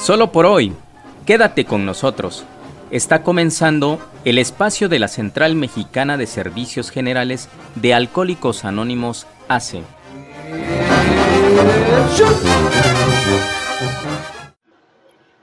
Solo por hoy, quédate con nosotros. Está comenzando el espacio de la Central Mexicana de Servicios Generales de Alcohólicos Anónimos ACE.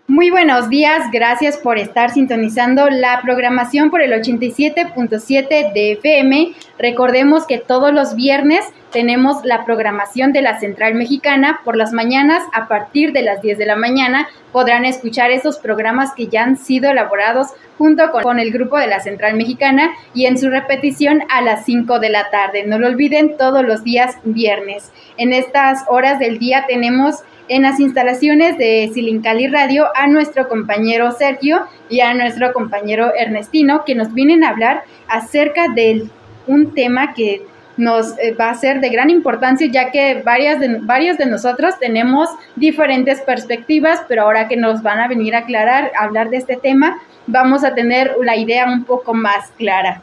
Muy buenos días, gracias por estar sintonizando la programación por el 87.7 de FM. Recordemos que todos los viernes tenemos la programación de la Central Mexicana por las mañanas a partir de las 10 de la mañana. Podrán escuchar esos programas que ya han sido elaborados junto con, el grupo de la Central Mexicana y en su repetición a las 5 de la tarde. No lo olviden todos los días viernes. En estas horas del día tenemos en las instalaciones de Silincali Radio a nuestro compañero Sergio y a nuestro compañero Ernestino que nos vienen a hablar acerca de un tema que nos eh, va a ser de gran importancia ya que varias de, varios de nosotros tenemos diferentes perspectivas, pero ahora que nos van a venir a aclarar, a hablar de este tema, vamos a tener la idea un poco más clara.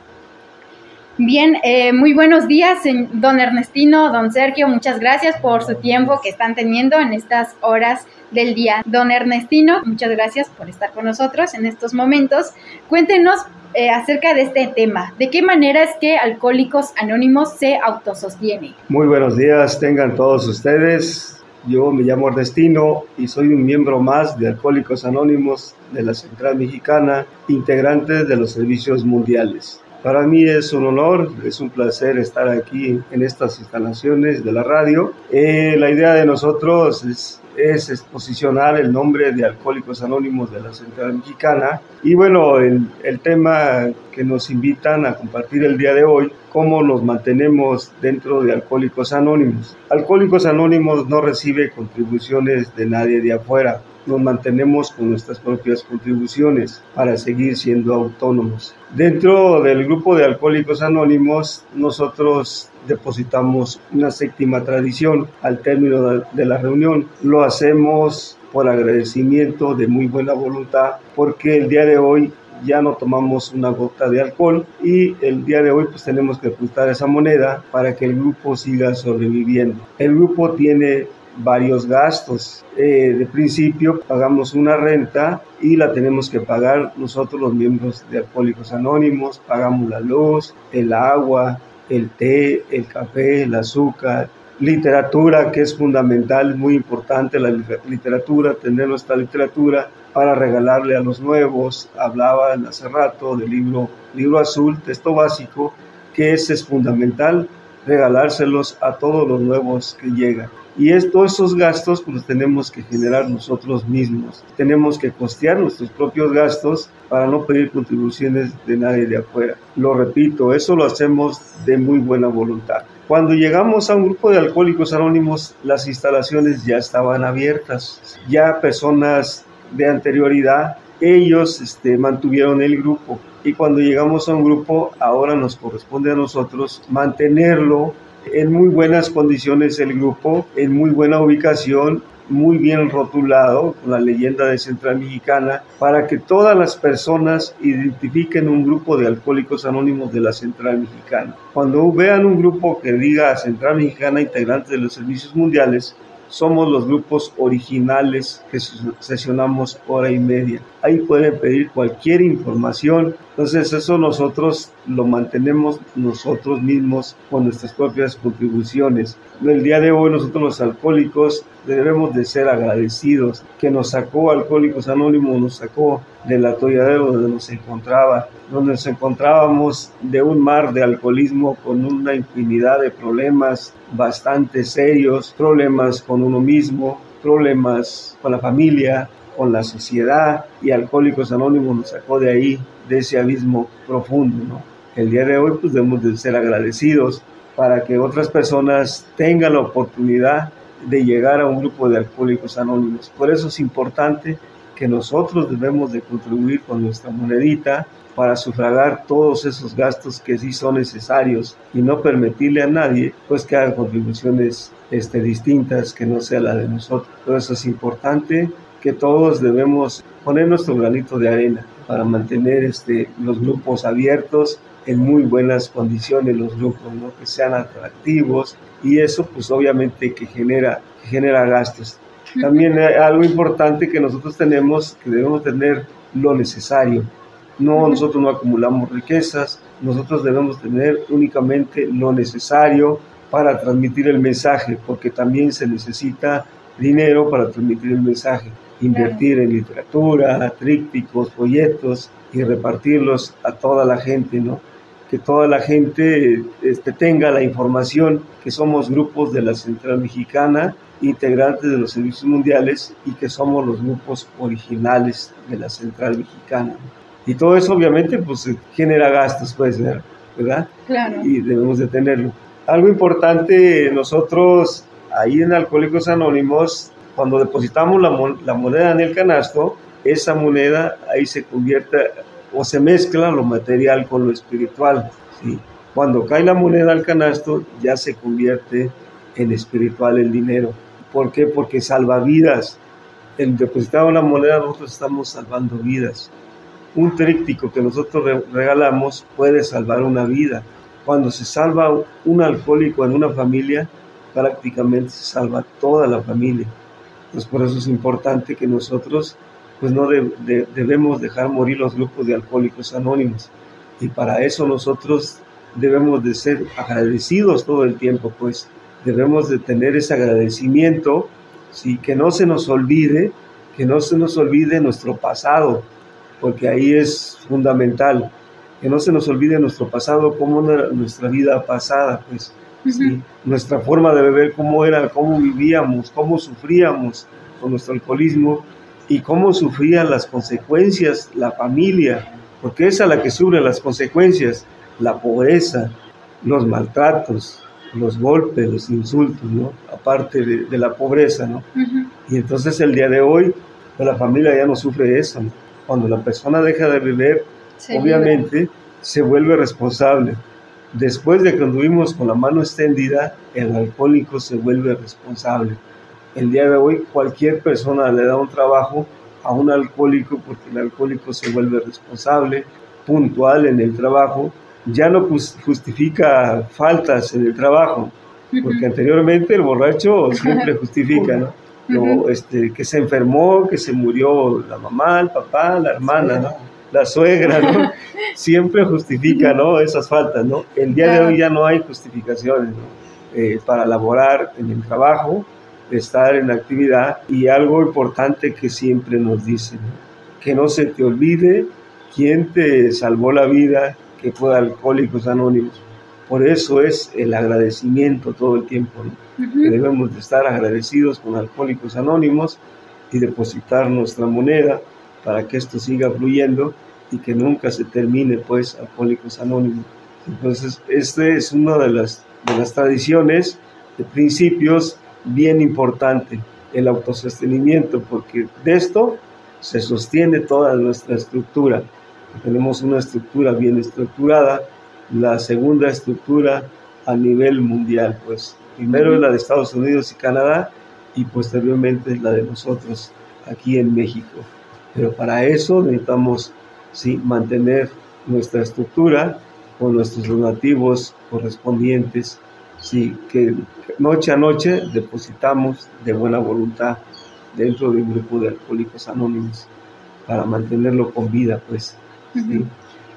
Bien, eh, muy buenos días, don Ernestino, don Sergio, muchas gracias por su tiempo que están teniendo en estas horas del día. Don Ernestino, muchas gracias por estar con nosotros en estos momentos. Cuéntenos eh, acerca de este tema. ¿De qué manera es que Alcohólicos Anónimos se autosostiene? Muy buenos días, tengan todos ustedes. Yo me llamo Ernestino y soy un miembro más de Alcohólicos Anónimos de la Central Mexicana, integrante de los servicios mundiales. Para mí es un honor, es un placer estar aquí en estas instalaciones de la radio. Eh, la idea de nosotros es, es, posicionar el nombre de Alcohólicos Anónimos de la Central Mexicana. Y bueno, el, el tema que nos invitan a compartir el día de hoy, cómo nos mantenemos dentro de Alcohólicos Anónimos. Alcohólicos Anónimos no recibe contribuciones de nadie de afuera nos mantenemos con nuestras propias contribuciones para seguir siendo autónomos. Dentro del grupo de Alcohólicos Anónimos, nosotros depositamos una séptima tradición al término de la reunión. Lo hacemos por agradecimiento de muy buena voluntad porque el día de hoy ya no tomamos una gota de alcohol y el día de hoy pues tenemos que apuntar esa moneda para que el grupo siga sobreviviendo. El grupo tiene varios gastos. Eh, de principio pagamos una renta y la tenemos que pagar nosotros los miembros de Alcohólicos Anónimos, pagamos la luz, el agua, el té, el café, el azúcar, literatura que es fundamental, muy importante la literatura, tener nuestra literatura para regalarle a los nuevos. Hablaba hace rato del libro, libro azul, texto básico, que ese es fundamental, regalárselos a todos los nuevos que llegan. Y es, todos esos gastos pues, los tenemos que generar nosotros mismos. Tenemos que costear nuestros propios gastos para no pedir contribuciones de nadie de afuera. Lo repito, eso lo hacemos de muy buena voluntad. Cuando llegamos a un grupo de alcohólicos anónimos, las instalaciones ya estaban abiertas. Ya personas de anterioridad, ellos este, mantuvieron el grupo. Y cuando llegamos a un grupo, ahora nos corresponde a nosotros mantenerlo en muy buenas condiciones el grupo, en muy buena ubicación, muy bien rotulado con la leyenda de Central Mexicana para que todas las personas identifiquen un grupo de alcohólicos anónimos de la Central Mexicana. Cuando vean un grupo que diga Central Mexicana integrante de los servicios mundiales, somos los grupos originales que sesionamos hora y media. Ahí pueden pedir cualquier información. Entonces eso nosotros lo mantenemos nosotros mismos con nuestras propias contribuciones. El día de hoy nosotros los alcohólicos debemos de ser agradecidos que nos sacó Alcohólicos Anónimos, nos sacó del atolladero donde nos encontraba, donde nos encontrábamos de un mar de alcoholismo con una infinidad de problemas bastante serios, problemas con uno mismo, problemas con la familia, con la sociedad y Alcohólicos Anónimos nos sacó de ahí, de ese abismo profundo. ¿no? El día de hoy pues debemos de ser agradecidos para que otras personas tengan la oportunidad de llegar a un grupo de alcohólicos anónimos. Por eso es importante que nosotros debemos de contribuir con nuestra monedita para sufragar todos esos gastos que sí son necesarios y no permitirle a nadie pues que haga contribuciones este, distintas que no sea la de nosotros. Por eso es importante que todos debemos poner nuestro granito de arena para mantener este, los grupos abiertos en muy buenas condiciones los grupos, ¿no? que sean atractivos y eso pues obviamente que genera, que genera gastos. También hay algo importante que nosotros tenemos, que debemos tener lo necesario. No, nosotros no acumulamos riquezas, nosotros debemos tener únicamente lo necesario para transmitir el mensaje, porque también se necesita dinero para transmitir el mensaje. Invertir en literatura, trípticos, folletos y repartirlos a toda la gente, ¿no? Que toda la gente este, tenga la información que somos grupos de la Central Mexicana, integrantes de los servicios mundiales y que somos los grupos originales de la Central Mexicana. Y todo eso obviamente pues genera gastos, pues, ¿verdad? Claro. Y debemos de tenerlo. Algo importante, nosotros ahí en Alcohólicos Anónimos, cuando depositamos la, moneda en el canasto, esa moneda ahí se convierte o se mezcla lo material con lo espiritual. ¿sí? Cuando cae la moneda al canasto, ya se convierte en espiritual el dinero. ¿Por qué? Porque salva vidas. El depositar una moneda, nosotros estamos salvando vidas. Un tríptico que nosotros regalamos puede salvar una vida. Cuando se salva un alcohólico en una familia, prácticamente se salva toda la familia. Entonces por eso es importante que nosotros pues no debemos dejar morir los grupos de alcohólicos anónimos. Y para eso nosotros debemos de ser agradecidos todo el tiempo, pues debemos de tener ese agradecimiento, ¿sí? que no se nos olvide, que no se nos olvide nuestro pasado, porque ahí es fundamental que no se nos olvide nuestro pasado, cómo era nuestra vida pasada, pues, nuestra forma de beber, cómo era, cómo vivíamos, cómo sufríamos con nuestro alcoholismo y cómo sufrían las consecuencias la familia, porque es a la que sufre las consecuencias, la pobreza, los maltratos, los golpes, los insultos, ¿no? Aparte de, la pobreza, ¿no? Y entonces el día de hoy, pues, la familia ya no sufre eso, Cuando la persona deja de beber, obviamente se vuelve responsable. Después de que anduvimos con la mano extendida, el alcohólico se vuelve responsable. El día de hoy cualquier persona le da un trabajo a un alcohólico porque el alcohólico se vuelve responsable, puntual en el trabajo, ya no justifica faltas en el trabajo, porque anteriormente el borracho siempre justifica, ¿no? este, que se enfermó, que se murió la mamá, el papá, la hermana, ¿no? la suegra, ¿no? Siempre justifica, ¿no? Esas faltas, ¿no? El día de hoy ya no hay justificaciones, eh, para laborar en el trabajo, estar en la actividad y algo importante que siempre nos dicen, que no se te olvide quién te salvó la vida, que fue Alcohólicos Anónimos. Por eso es el agradecimiento todo el tiempo, ¿no? que debemos de estar agradecidos con Alcohólicos Anónimos y depositar nuestra moneda para que esto siga fluyendo y que nunca se termine, pues, Alcohólicos Anónimos. Entonces, este es una de las, de las tradiciones, de principios bien importante, el autosostenimiento, porque de esto se sostiene toda nuestra estructura. Tenemos una estructura bien estructurada, la segunda estructura a nivel mundial, pues primero es la de Estados Unidos y Canadá y posteriormente la de nosotros aquí en México. Pero para eso necesitamos ¿sí? mantener nuestra estructura con nuestros donativos correspondientes, ¿sí? que noche a noche depositamos de buena voluntad dentro de un grupo de alcohólicos anónimos para mantenerlo con vida, pues.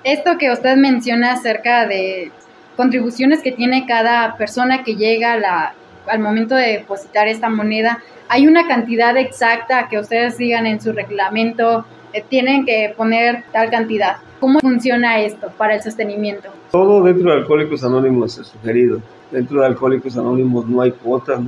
Esto que usted menciona acerca de contribuciones que tiene cada persona que llega la, al momento de depositar esta moneda, ¿hay una cantidad exacta que ustedes digan en su reglamento? Eh, tienen que poner tal cantidad. ¿Cómo funciona esto para el sostenimiento? Todo dentro de Alcohólicos Anónimos es sugerido. Dentro de Alcohólicos Anónimos no hay cuotas,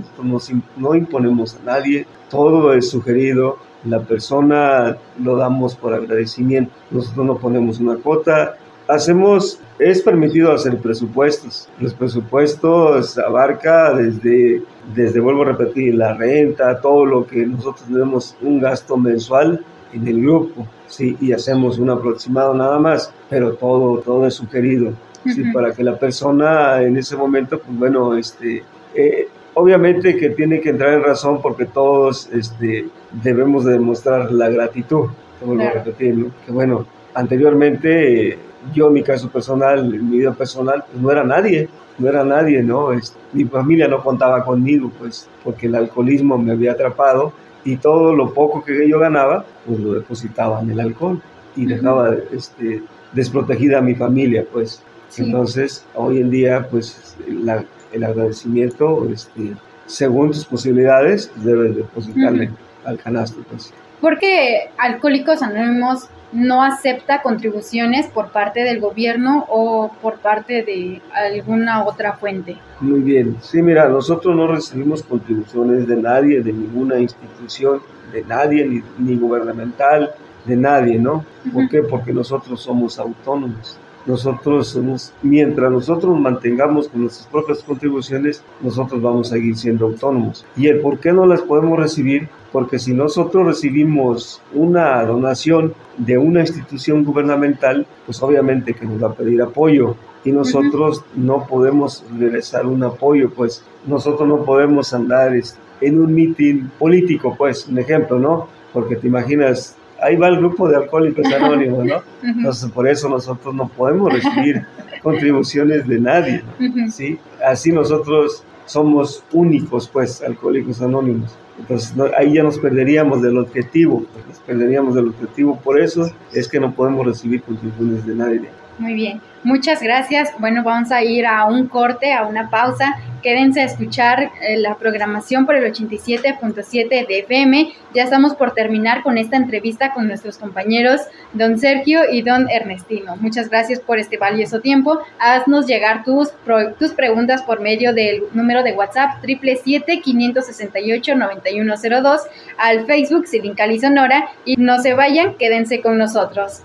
no, imponemos a nadie, todo es sugerido. La persona lo damos por agradecimiento. Nosotros no ponemos una cuota, hacemos, es permitido hacer presupuestos. Los presupuestos abarca desde, desde, vuelvo a repetir, la renta, todo lo que nosotros tenemos un gasto mensual en el grupo, sí, y hacemos un aproximado nada más, pero todo, todo es sugerido, sí, para que la persona en ese momento, pues bueno, este, eh, obviamente que tiene que entrar en razón porque todos, este, debemos demostrar la gratitud, vuelvo a repetir, que bueno, anteriormente yo en mi caso personal, en mi vida personal, pues no era nadie, no era nadie, ¿no? mi familia no contaba conmigo, pues, porque el alcoholismo me había atrapado y todo lo poco que yo ganaba, pues lo depositaba en el alcohol y dejaba este, desprotegida a mi familia, pues. Entonces, hoy en día, pues, el agradecimiento, este, según tus posibilidades, debes depositarle al canasto, pues. Porque Alcohólicos Anónimos no acepta contribuciones por parte del gobierno o por parte de alguna otra fuente. Muy bien, sí, mira, nosotros no recibimos contribuciones de nadie, de ninguna institución, de nadie, ni, ni gubernamental, de nadie, ¿no? ¿Por qué? Porque nosotros somos autónomos nosotros somos, mientras nosotros mantengamos con nuestras propias contribuciones, nosotros vamos a seguir siendo autónomos. ¿Y el por qué no las podemos recibir? Porque si nosotros recibimos una donación de una institución gubernamental, pues obviamente que nos va a pedir apoyo y nosotros no podemos regresar un apoyo, pues nosotros no podemos andar en un mitin político, pues, un ejemplo, ¿no? Porque te imaginas ahí va el grupo de alcohólicos anónimos, ¿no? Entonces, por eso nosotros no podemos recibir contribuciones de nadie, ¿sí? Así nosotros somos únicos, pues, alcohólicos anónimos. Entonces, ahí ya nos perderíamos del objetivo, pues, nos perderíamos del objetivo. Por eso es que no podemos recibir contribuciones de nadie. Muy bien, muchas gracias. Bueno, vamos a ir a un corte, a una pausa. Quédense a escuchar eh, la programación por el 87.7 de FM. Ya estamos por terminar con esta entrevista con nuestros compañeros don Sergio y don Ernestino. Muchas gracias por este valioso tiempo. Haznos llegar tus, tus preguntas por medio del número de WhatsApp 777-568-9102 al Facebook Silincali Sonora y no se vayan, quédense con nosotros.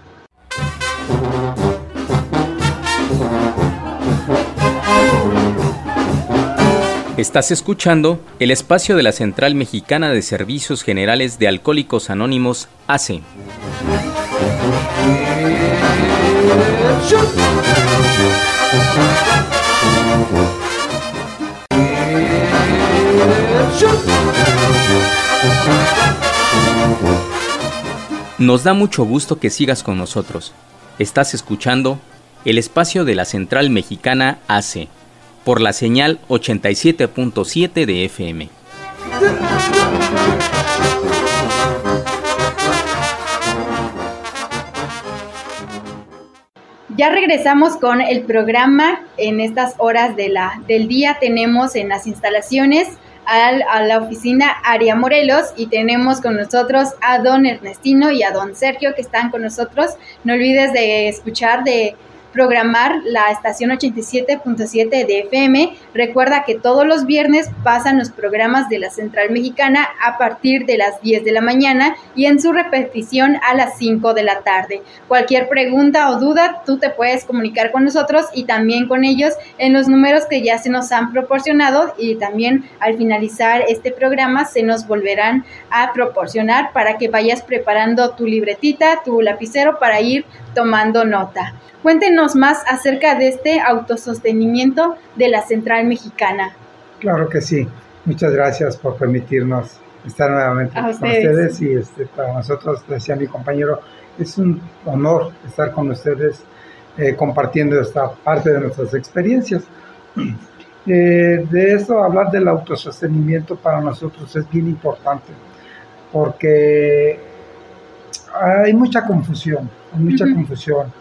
Estás escuchando el espacio de la Central Mexicana de Servicios Generales de Alcohólicos Anónimos, ACE. Nos da mucho gusto que sigas con nosotros. Estás escuchando el espacio de la Central Mexicana ACE por la señal 87.7 de FM. Ya regresamos con el programa. En estas horas de la, del día tenemos en las instalaciones a la oficina Aria Morelos y tenemos con nosotros a don Ernestino y a don Sergio que están con nosotros. No olvides de escuchar de programar la estación 87.7 de FM. Recuerda que todos los viernes pasan los programas de la Central Mexicana a partir de las 10 de la mañana y en su repetición a las 5 de la tarde. Cualquier pregunta o duda, tú te puedes comunicar con nosotros y también con ellos en los números que ya se nos han proporcionado y también al finalizar este programa se nos volverán a proporcionar para que vayas preparando tu libretita, tu lapicero para ir tomando nota. Cuéntenos más acerca de este autosostenimiento de la Central Mexicana. Claro que sí. Muchas gracias por permitirnos estar nuevamente con ustedes y este, para nosotros, decía mi compañero, es un honor estar con ustedes eh, compartiendo esta parte de nuestras experiencias. Eh, de eso, hablar del autosostenimiento para nosotros es bien importante porque hay mucha confusión, hay mucha confusión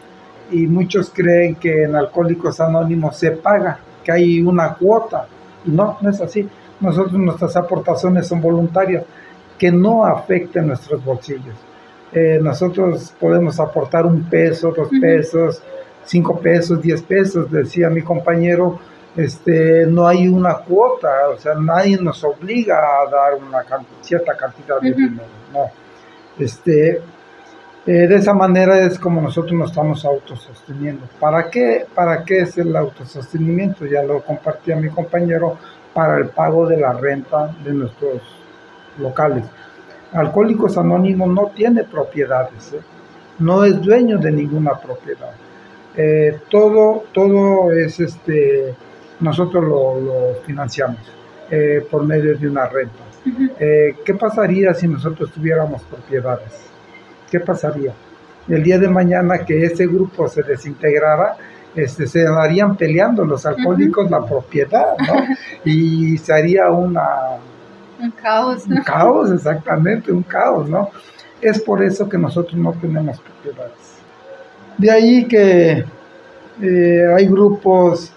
y muchos creen que en Alcohólicos Anónimos se paga, que hay una cuota. Y no, no es así. Nosotros nuestras aportaciones son voluntarias, que no afecten nuestros bolsillos. Eh, nosotros podemos aportar un peso, dos pesos, cinco pesos, diez pesos, decía mi compañero, este, no hay una cuota, o sea, nadie nos obliga a dar una cierta cantidad de dinero, no. Este, eh, de esa manera es como nosotros nos estamos autososteniendo. ¿Para qué? ¿Para qué es el autosostenimiento? Ya lo compartía mi compañero para el pago de la renta de nuestros locales. Alcohólicos Anónimos no tiene propiedades, ¿eh? no es dueño de ninguna propiedad. Eh, todo, todo es este, nosotros lo, financiamos por medio de una renta. ¿Qué pasaría si nosotros tuviéramos propiedades? ¿Qué pasaría? el día de mañana que ese grupo se desintegrara, este, se darían peleando los alcohólicos la propiedad, ¿no? Y se haría una... Un caos. Un caos, exactamente, un caos, ¿no? Es por eso que nosotros no tenemos propiedades. De ahí que eh, hay grupos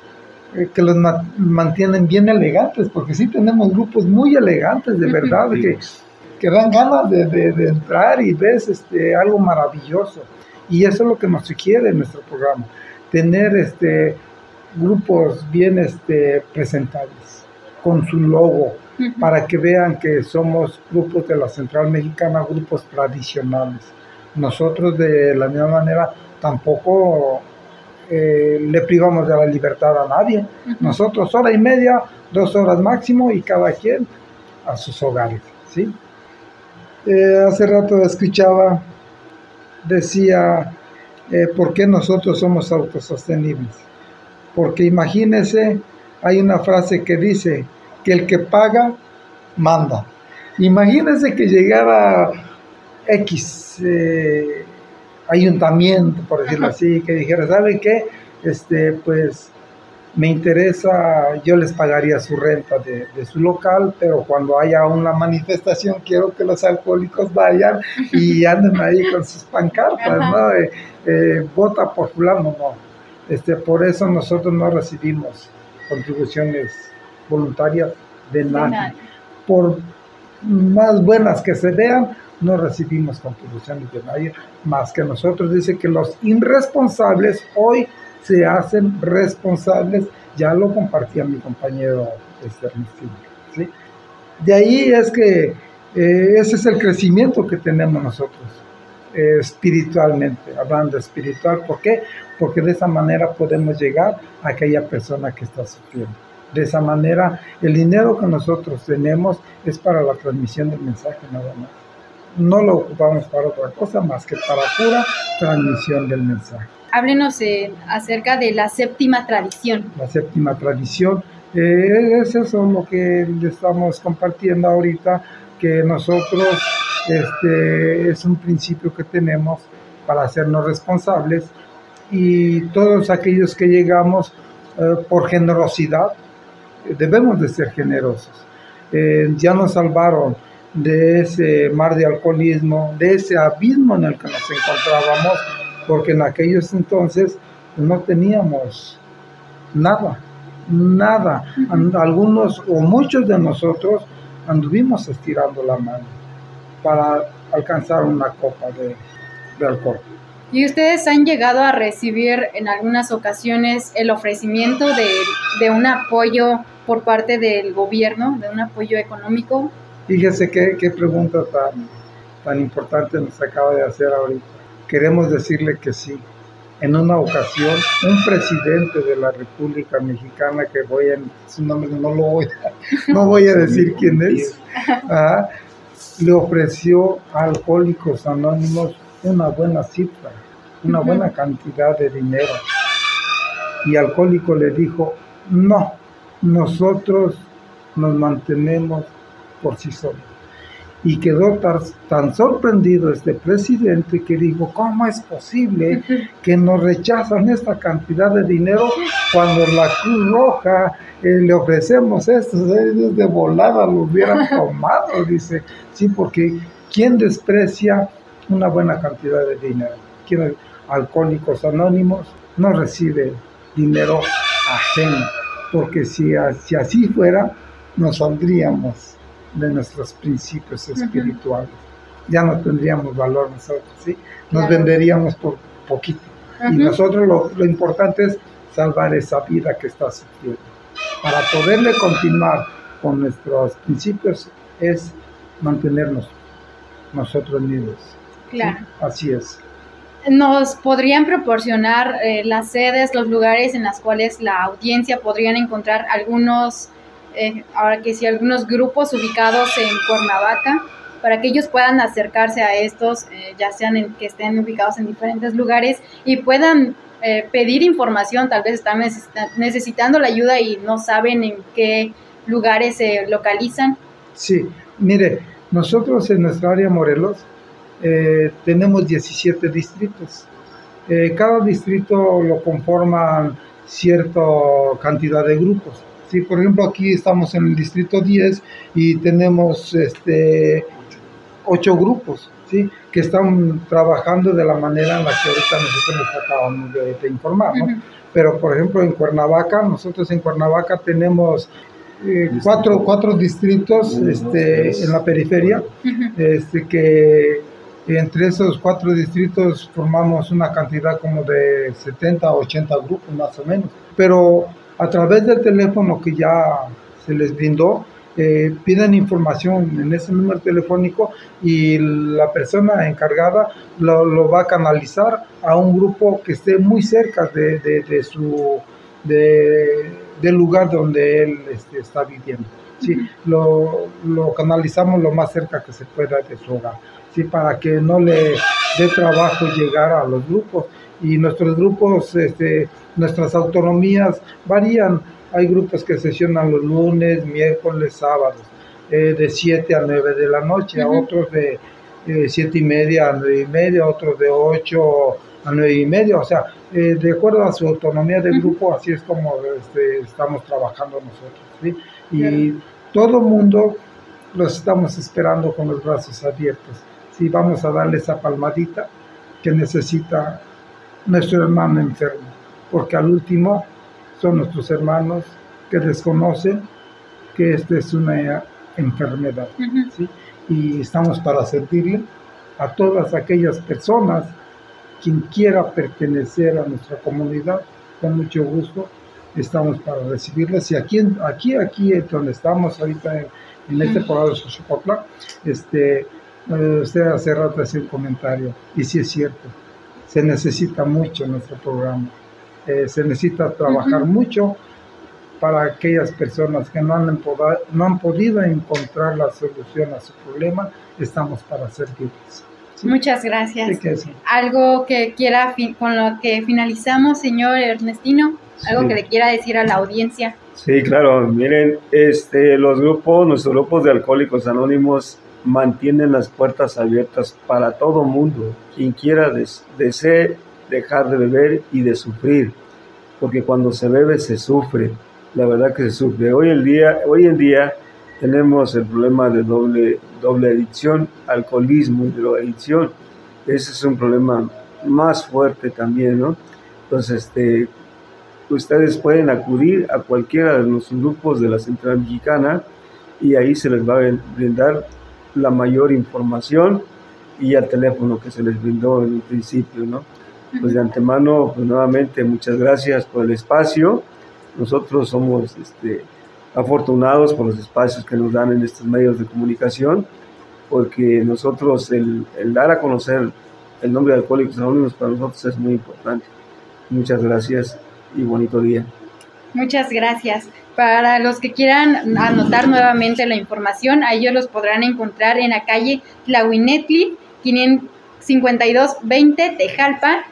eh, que los mantienen bien elegantes, porque sí tenemos grupos muy elegantes, de verdad, que, que, dan ganas de, de, entrar y ves este, algo maravilloso. Y eso es lo que nos sugiere nuestro programa, tener este, grupos bien este, presentables, con su logo, para que vean que somos grupos de la Central Mexicana, grupos tradicionales. Nosotros de la misma manera tampoco eh, le privamos de la libertad a nadie. Nosotros hora y media, dos horas máximo y cada quien a sus hogares. ¿sí? Eh, hace rato escuchaba, decía, eh, ¿por qué nosotros somos autosostenibles? Porque imagínese, hay una frase que dice que el que paga, manda. Imagínese que llegara X ayuntamiento, por decirlo así, que dijera, ¿sabe qué? Este, pues me interesa, yo les pagaría su renta de, su local, pero cuando haya una manifestación quiero que los alcohólicos vayan y anden ahí con sus pancartas, ¿no? Eh, eh, vota por fulano, no. Este, por eso nosotros no recibimos contribuciones voluntarias de nadie. Por más buenas que se vean, no recibimos contribuciones de nadie más que nosotros. Dice que los irresponsables hoy se hacen responsables. Ya lo compartía mi compañero este, ¿sí? De ahí es que eh, ese es el crecimiento que tenemos nosotros eh, espiritualmente, hablando espiritual. ¿Por qué? Porque de esa manera podemos llegar a aquella persona que está sufriendo. De esa manera, el dinero que nosotros tenemos es para la transmisión del mensaje nada más no lo ocupamos para otra cosa más que para pura transmisión del mensaje. Háblenos eh, acerca de la séptima tradición. La séptima tradición eh, es eso lo que estamos compartiendo ahorita, que nosotros este, es un principio que tenemos para hacernos responsables y todos aquellos que llegamos eh, por generosidad, debemos de ser generosos. ya nos salvaron de ese mar de alcoholismo, de ese abismo en el que nos encontrábamos, porque en aquellos entonces no teníamos nada, nada. Algunos o muchos de nosotros anduvimos estirando la mano para alcanzar una copa de, alcohol. ¿Y ustedes han llegado a recibir en algunas ocasiones el ofrecimiento de, de un apoyo por parte del gobierno, de un apoyo económico? Fíjese qué, qué pregunta tan, tan importante nos acaba de hacer ahorita. Queremos decirle que sí. En una ocasión, un presidente de la República Mexicana, que voy a, su nombre no lo voy a, no voy a decir quién es, ah, le ofreció a Alcohólicos Anónimos una buena cifra, una buena cantidad de dinero. Y Alcohólico le dijo, no, nosotros nos mantenemos por sí solo. Y quedó tan, sorprendido este presidente que dijo, ¿cómo es posible que nos rechazan esta cantidad de dinero cuando la Cruz Roja eh, le ofrecemos esto? Ellos de volada lo hubieran tomado, dice. Sí, porque ¿quién desprecia una buena cantidad de dinero? ¿Quién, alcohólicos anónimos no recibe dinero ajeno, porque si, si así fuera, nos saldríamos de nuestros principios espirituales. Ya no tendríamos valor nosotros, ¿sí? Nos venderíamos por poquito. Y nosotros lo, lo, importante es salvar esa vida que está sufriendo. Para poderle continuar con nuestros principios es mantenernos nosotros mismos. Claro. Así es. ¿Nos podrían proporcionar eh, las sedes, los lugares en los cuales la audiencia podrían encontrar algunos eh, ahora que sí, algunos grupos ubicados en Cuernavaca, para que ellos puedan acercarse a estos, eh, ya sean en, que estén ubicados en diferentes lugares y puedan eh, pedir información, tal vez están necesitando la ayuda y no saben en qué lugares se localizan. Sí, mire, nosotros en nuestra área Morelos tenemos 17 distritos. Cada distrito lo conforman cierta cantidad de grupos. ¿Sí? Por ejemplo, aquí estamos en el distrito 10 y tenemos este, 8 grupos ¿sí? que están trabajando de la manera en la que ahorita nosotros nos acabamos de, informar. Pero, por ejemplo, en Cuernavaca, nosotros en Cuernavaca tenemos eh, cuatro, cuatro distritos este, en la periferia este, que entre esos cuatro distritos formamos una cantidad como de 70 o 80 grupos más o menos. Pero a través del teléfono que ya se les brindó, eh, piden información en ese número telefónico y la persona encargada lo, va a canalizar a un grupo que esté muy cerca de, de, su, de, del lugar donde él este, está viviendo. ¿sí? lo, lo canalizamos lo más cerca que se pueda de su hogar para que no le dé trabajo llegar a los grupos. Y nuestros grupos, este, nuestras autonomías varían. Hay grupos que sesionan los lunes, miércoles, sábados, eh, de 7 a 9 de la noche, otros de 7 y media a 9 y media, otros de 8 a 9 y media, o sea, eh, de acuerdo a su autonomía del grupo, así es como este, estamos trabajando nosotros. Y todo el mundo los estamos esperando con los brazos abiertos. Si vamos a darle esa palmadita que necesita nuestro hermano enfermo, porque al último son nuestros hermanos que desconocen que esta es una enfermedad. Y estamos para servirle a todas aquellas personas, quien quiera pertenecer a nuestra comunidad, con mucho gusto estamos para recibirles. Y aquí, aquí, aquí donde estamos ahorita en, este poblado de Xochipotla, este, usted hace rato hacía un comentario, y sí es cierto, se necesita mucho en nuestro programa. Eh, se necesita trabajar mucho para aquellas personas que no han, no han podido encontrar la solución a su problema, estamos para servirles. Muchas gracias. Algo que quiera, con lo que finalizamos, señor Ernestino, algo que le quiera decir a la audiencia. Sí, claro, miren, este, los grupos, nuestros grupos de alcohólicos anónimos mantienen las puertas abiertas para todo mundo, quien quiera desee dejar de beber y de sufrir, porque cuando se bebe se sufre, la verdad que se sufre. Hoy en día, hoy en día tenemos el problema de doble, doble adicción, alcoholismo y drogadicción. Ese es un problema más fuerte también, ¿no? Entonces, este, ustedes pueden acudir a cualquiera de los grupos de la Central Mexicana y ahí se les va a brindar la mayor información y al teléfono que se les brindó en un principio, ¿no? Pues de antemano, pues nuevamente muchas gracias por el espacio. Nosotros somos este, afortunados por los espacios que nos dan en estos medios de comunicación, porque nosotros el, el dar a conocer el nombre de Alcohólicos Anónimos para nosotros es muy importante. Muchas gracias y bonito día. Muchas gracias. Para los que quieran anotar nuevamente la información, a ellos los podrán encontrar en la calle Tlahuinetli, 5220 Tejalpa,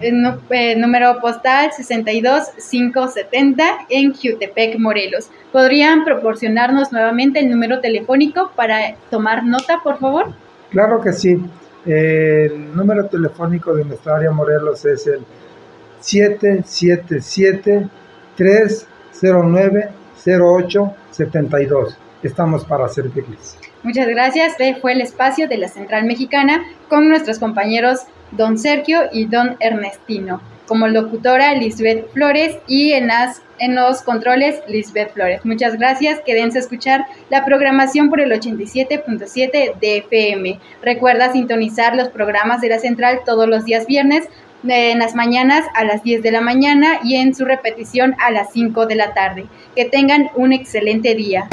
eh, número postal 62570 en Jutepec, Morelos. ¿Podrían proporcionarnos nuevamente el número telefónico para tomar nota, por favor? Claro que sí. El número telefónico de nuestra área Morelos es el 777 309-0872. Estamos para servirles. Muchas gracias. Este fue el espacio de la Central Mexicana con nuestros compañeros Don Sergio y Don Ernestino. Como locutora, Lisbeth Flores y en, las, en los controles, Lisbeth Flores. Muchas gracias. Quédense a escuchar la programación por el 87.7 de FM. Recuerda sintonizar los programas de la Central todos los días viernes en las mañanas a las 10 de la mañana y en su repetición a las 5 de la tarde. Que tengan un excelente día.